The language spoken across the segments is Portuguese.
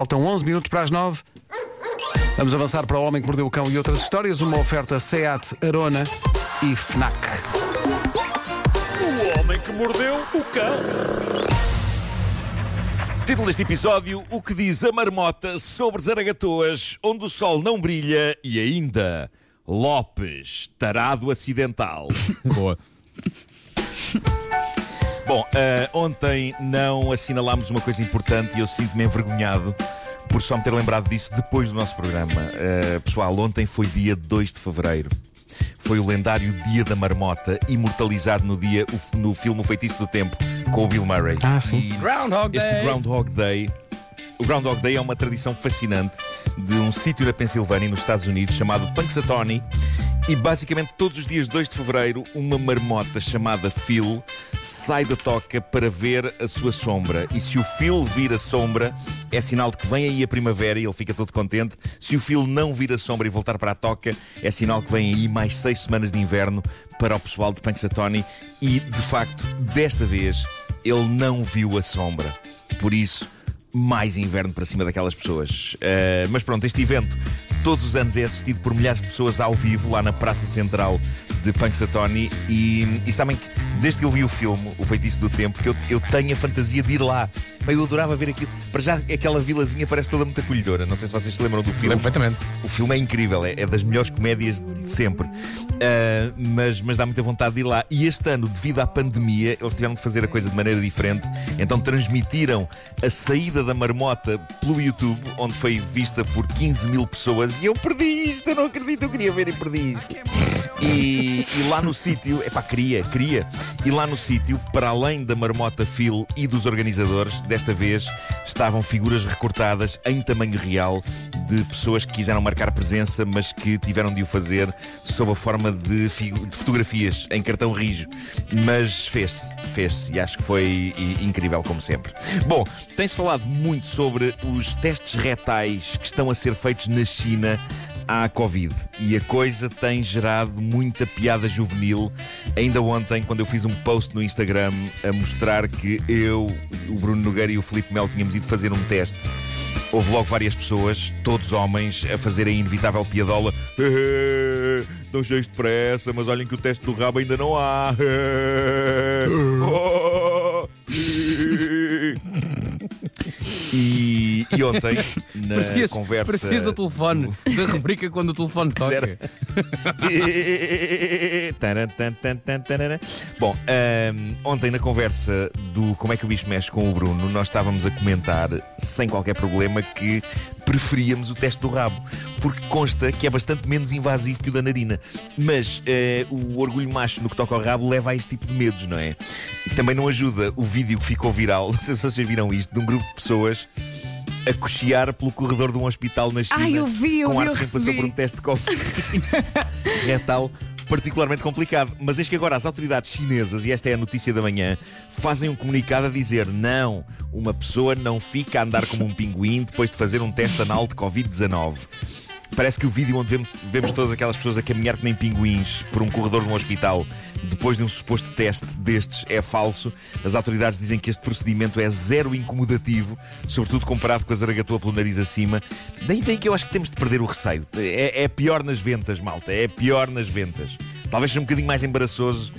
Faltam 11 minutos para as 9. Vamos avançar para o Homem que Mordeu o Cão e outras histórias. Uma oferta SEAT, Arona e FNAC. O homem que mordeu o cão. Título deste episódio: O que diz a marmota sobre Zaragatoas, onde o sol não brilha e ainda Lopes, tarado acidental. Boa. Bom, eh, ontem não assinalámos uma coisa importante e eu sinto-me envergonhado por só me ter lembrado disso depois do nosso programa. Eh, pessoal, ontem foi dia 2 de fevereiro. Foi o lendário Dia da Marmota, imortalizado no, dia, no filme O Feitiço do Tempo, com o Bill Murray. Ah, sim. E Groundhog este Day. Groundhog Day. O Groundhog Day é uma tradição fascinante de um sítio na Pensilvânia, nos Estados Unidos, chamado Punxsutawney. E basicamente todos os dias 2 de fevereiro, uma marmota chamada Phil sai da toca para ver a sua sombra. E se o Phil vir a sombra, é sinal de que vem aí a primavera e ele fica todo contente. Se o Phil não vir a sombra e voltar para a toca, é sinal que vem aí mais seis semanas de inverno para o pessoal de Punxsutawney. E de facto, desta vez, ele não viu a sombra. Por isso, mais inverno para cima daquelas pessoas. Uh, mas pronto, este evento todos os anos é assistido por milhares de pessoas ao vivo lá na Praça Central de Punxsutawney e, e sabem que desde que eu vi o filme, O Feitiço do Tempo, que eu, eu tenho a fantasia de ir lá. Bem, Eu adorava ver aquilo. Para já, aquela vilazinha parece toda muito acolhedora. Não sei se vocês se lembram do filme. Lembro perfeitamente. O filme é incrível, é, é das melhores comédias de sempre. Uh, mas, mas dá muita vontade de ir lá. E este ano, devido à pandemia, eles tiveram de fazer a coisa de maneira diferente. Então transmitiram a saída da marmota pelo YouTube, onde foi vista por 15 mil pessoas. E eu perdi isto, eu não acredito, eu queria ver e perdi isto. E, e lá no sítio, epá, queria, queria. E lá no sítio, para além da marmota Phil e dos organizadores, desta vez estavam figuras recortadas em tamanho real de pessoas que quiseram marcar presença, mas que tiveram de o fazer sob a forma de, de fotografias em cartão rijo. Mas fez-se, fez-se, e acho que foi incrível, como sempre. Bom, tem-se falado muito sobre os testes retais que estão a ser feitos na China à Covid e a coisa tem gerado muita piada juvenil. Ainda ontem, quando eu fiz um post no Instagram a mostrar que eu, o Bruno Nogueira e o Filipe Melo tínhamos ido fazer um teste. Houve logo várias pessoas, todos homens, a fazerem a inevitável piadola. Estão cheios de pressa, mas olhem que o teste do rabo ainda não há. ontem, na conversa. parecias o telefone da rubrica quando o telefone toca. Taran, tan, tan, tan. Bom, ahm, ontem na conversa do Como é que o bicho mexe com o Bruno, nós estávamos a comentar, sem qualquer problema, que preferíamos o teste do rabo, porque consta que é bastante menos invasivo que o da narina. Mas eh, o orgulho macho no que toca ao rabo leva a este tipo de medos, não é? E também não ajuda o vídeo que ficou viral, não sei se vocês viram isto, de um grupo de pessoas a cochear pelo corredor de um hospital na China Ai, eu vi, eu com vi, eu passou por um teste de Covid retal particularmente complicado. Mas eis que agora as autoridades chinesas, e esta é a notícia da manhã, fazem um comunicado a dizer: não, uma pessoa não fica a andar como um pinguim depois de fazer um teste anal de Covid-19. Parece que o vídeo onde vemos, vemos todas aquelas pessoas a caminhar que nem pinguins por um corredor de um hospital depois de um suposto teste destes é falso. As autoridades dizem que este procedimento é zero incomodativo, sobretudo comparado com a zaragatua pelo nariz acima. Daí, daí que eu acho que temos de perder o receio. É, é pior nas ventas, malta. É pior nas ventas. Talvez seja um bocadinho mais embaraçoso,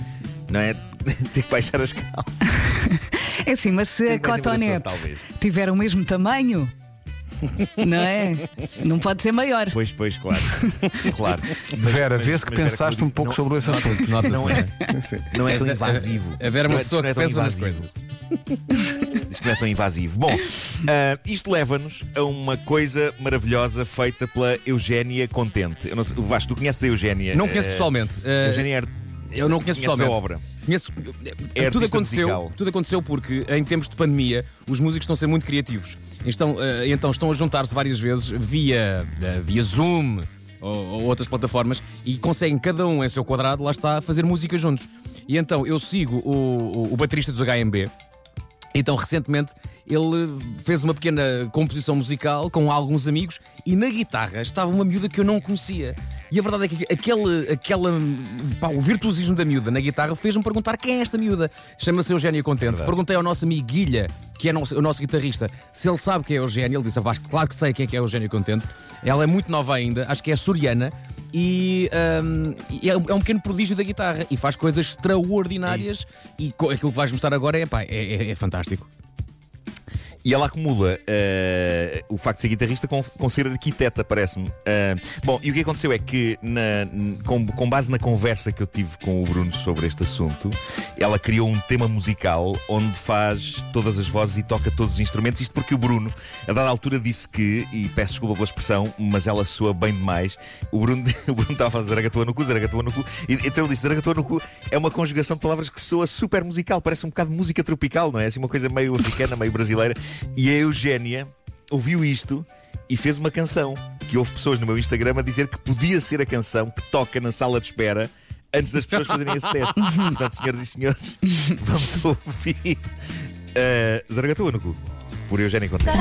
não é? Ter que baixar as calças. É assim, mas se a cotonete tiver o mesmo tamanho, não é? Não pode ser maior. Pois, pois, claro. Claro. Vera, vê-se que pensaste um pouco não- sobre esse assunto. Não não é, é? não é tão invasivo. A Vera é Não uma é- pessoa é que tão pensa nas invasivo. coisas. Diz que não é tão invasivo. Bom, ah, isto leva-nos a uma coisa maravilhosa feita pela Eugénia Contente. Eu não sei, Vasco, tu conheces a Eugénia? Não conheço Eh, pessoalmente. Eh, Eugénia Eu não conheço conheces a pessoalmente. obra. Conheço. É tudo, artista aconteceu, musical. tudo aconteceu porque, em tempos de pandemia, os músicos estão a ser muito criativos. Estão, eh, então estão a juntar-se várias vezes via, eh, via Zoom ou, ou outras plataformas e conseguem, cada um em seu quadrado, lá está, a fazer música juntos. E então eu sigo o, o, o baterista dos HMB. Então, recentemente, ele fez uma pequena composição musical com alguns amigos e na guitarra estava uma miúda que eu não conhecia. E a verdade é que aquele, aquela, pá, o virtuosismo da miúda na guitarra fez-me perguntar quem é esta miúda. Chama-se Eugénia Contente. Perguntei ao nosso amigo Guilha, que é nosso- o nosso guitarrista, se ele sabe quem é Eugénia. Ele disse: "Ah, Vasco, claro que sei quem é que é Eugénia Contente. Ela é muito nova ainda, acho que é açoriana. E, hum, e é, um- é um pequeno prodígio da guitarra e faz coisas extraordinárias. e co- aquilo que vais mostrar agora é, pá, é, é- é fantástico. E ela acumula eh, o facto de ser guitarrista com, com ser arquiteta, parece-me. Eh, bom, e o que aconteceu é que, na- com, com base na conversa que eu tive com o Bruno sobre este assunto, ela criou um tema musical onde faz todas as vozes e toca todos os instrumentos. Isto porque o Bruno, a dada altura, disse que, e peço desculpa pela expressão, mas ela soa bem demais. O Bruno, o Bruno estava a fazer zaragatua no cu, zaragatua no cu, e então ele disse: zaragatua no cu é uma conjugação de palavras que soa super musical, parece um bocado música tropical, não é? Assim, uma coisa meio africana, meio brasileira. E a Eugénia ouviu isto e fez uma canção que houve pessoas no meu Instagram a dizer que podia ser a canção que toca na sala de espera antes das pessoas fazerem esse teste. Portanto, senhoras e senhores, vamos ouvir uh, Zaragatua no cu, por Eugénia Contente.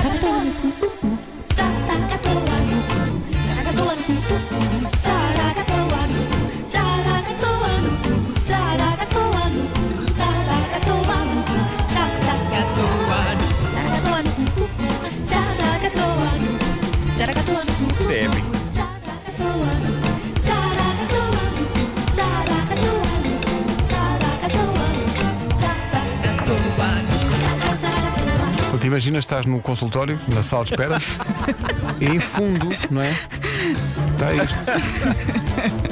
Isto Te imaginas, estás num consultório, na sala de espera, e em fundo, não é? Está isto.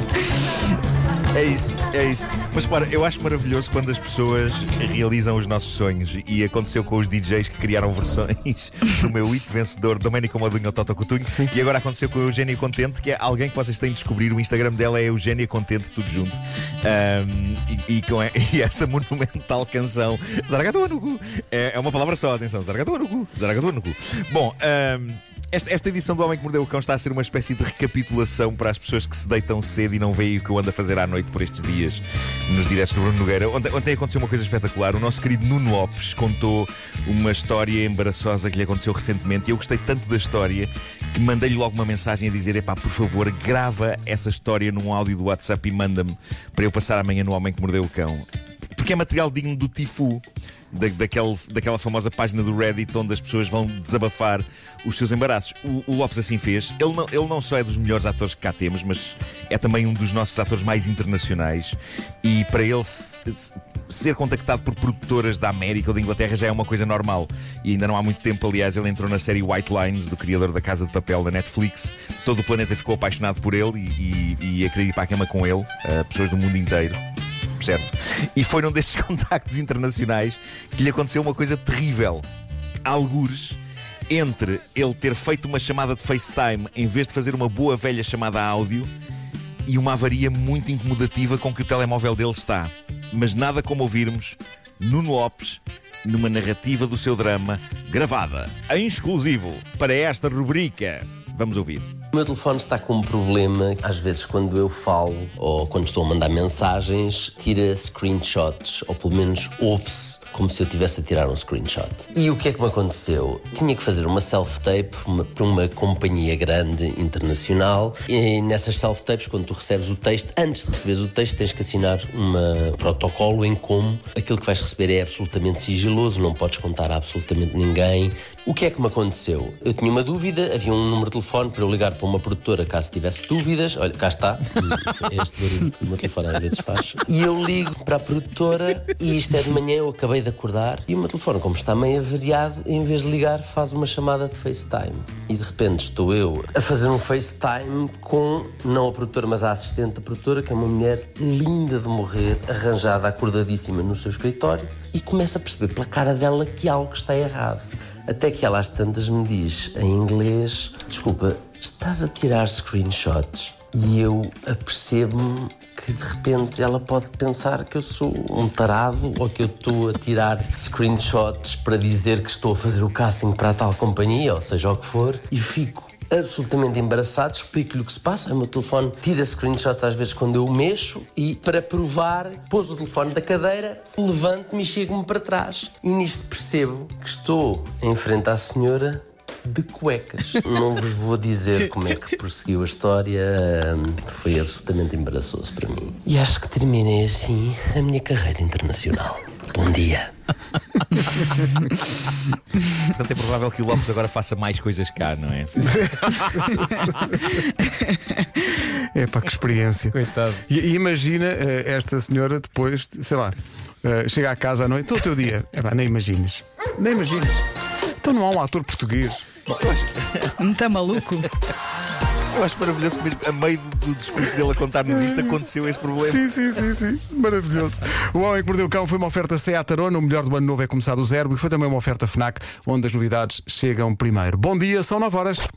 É isso, é isso. Mas para, eu acho maravilhoso quando as pessoas realizam os nossos sonhos. E aconteceu com os DJs que criaram versões do meu hit vencedor, Domênico Madunho ou Toto Coutinho. E agora aconteceu com a Eugénia Contente, que é alguém que vocês têm de descobrir. O Instagram dela é Eugénia Contente, tudo junto. Ahm, e, e com e esta monumental canção, Zaragatua no cu. É, é uma palavra só, atenção, Zaragatua no cu. Zaragatua no cu. Bom, ahm, esta, esta edição do Homem que Mordeu o Cão está a ser uma espécie de recapitulação para as pessoas que se deitam cedo e não veem o que eu ando a fazer à noite por estes dias nos diretos do Bruno Nogueira. Ontem, ontem aconteceu uma coisa espetacular. O nosso querido Nuno Lopes contou uma história embaraçosa que lhe aconteceu recentemente e eu gostei tanto da história que mandei-lhe logo uma mensagem a dizer: epá, por favor, grava essa história num áudio do WhatsApp e manda-me para eu passar amanhã no Homem que Mordeu o Cão. Porque é material digno do Tifu. Da, daquele, daquela famosa página do Reddit onde as pessoas vão desabafar os seus embaraços. O, o Lopes assim fez. Ele não, ele não só é dos melhores atores que cá temos, mas é também um dos nossos atores mais internacionais. E para ele se- se- ser contactado por produtoras da América ou da Inglaterra já é uma coisa normal. E ainda não há muito tempo, aliás, ele entrou na série White Lines, do criador da Casa de Papel da Netflix. Todo o planeta ficou apaixonado por ele e, e, e ia querer ir para a cama com ele, eh, pessoas do mundo inteiro E foi num destes contactos internacionais que lhe aconteceu uma coisa terrível. Algures entre ele ter feito uma chamada de FaceTime em vez de fazer uma boa velha chamada áudio e uma avaria muito incomodativa com que o telemóvel dele está. Mas nada como ouvirmos Nuno Lopes numa narrativa do seu drama gravada em exclusivo para esta rubrica. Vamos ouvir. O meu telefone está com um problema. Às vezes, quando eu falo ou quando estou a mandar mensagens, tira screenshots, ou pelo menos ouve-se como se eu estivesse a tirar um screenshot. E o que é que me aconteceu? Tinha que fazer uma self-tape para uma companhia grande internacional. E nessas self-tapes, quando tu recebes o texto, antes de receberes o texto, tens que assinar um protocolo em como aquilo que vais receber é absolutamente sigiloso, não podes contar a absolutamente ninguém. O que é que me aconteceu? Eu tinha uma dúvida, havia um número de telefone para eu ligar para uma produtora caso tivesse dúvidas. Olha, cá está. Este barulho que o meu telefone às vezes faz. E eu ligo para a produtora e isto é de manhã, eu acabei de acordar e o meu telefone, como está meio avariado, em vez de ligar, faz uma chamada de FaceTime. E de repente estou eu a fazer um FaceTime com, não a produtora, mas a assistente da produtora, que é uma mulher linda de morrer, arranjada, acordadíssima no seu escritório, e começo a perceber pela cara dela que algo está errado. Até que ela às tantas me diz em inglês: Desculpa, estás a tirar screenshots? E eu apercebo-me que de repente ela pode pensar que eu sou um tarado ou que eu estou a tirar screenshots para dizer que estou a fazer o casting para a tal companhia, ou seja o que for, e fico absolutamente embaraçado, explico-lhe o que se passa. O meu telefone tira screenshots às vezes quando eu mexo e, para provar, pôs o telefone da cadeira, levanto-me e chego-me para trás. E nisto percebo que estou em frente à senhora de cuecas. Não vos vou dizer como é que prosseguiu a história, foi absolutamente embaraçoso para mim. E acho que terminei assim a minha carreira internacional. Bom dia. Portanto, é provável que o Lopes agora faça mais coisas cá, não é? É pá, que experiência. Coitado. E, e imagina eh, esta senhora depois, sei lá, eh, chega à casa à noite, todo o teu dia. É pá, nem imaginas. Nem imaginas. Então não há um ator português. Muito maluco. Eu acho maravilhoso mesmo a meio do, do discurso dele a contar-nos isto aconteceu esse problema. Sim, sim, sim, sim. Maravilhoso. O Homem que Mordeu o Cão foi uma oferta Seat Arona. O melhor do ano novo é começar do zero. E foi também uma oferta Fnac, onde as novidades chegam primeiro. Bom dia, são 9 horas.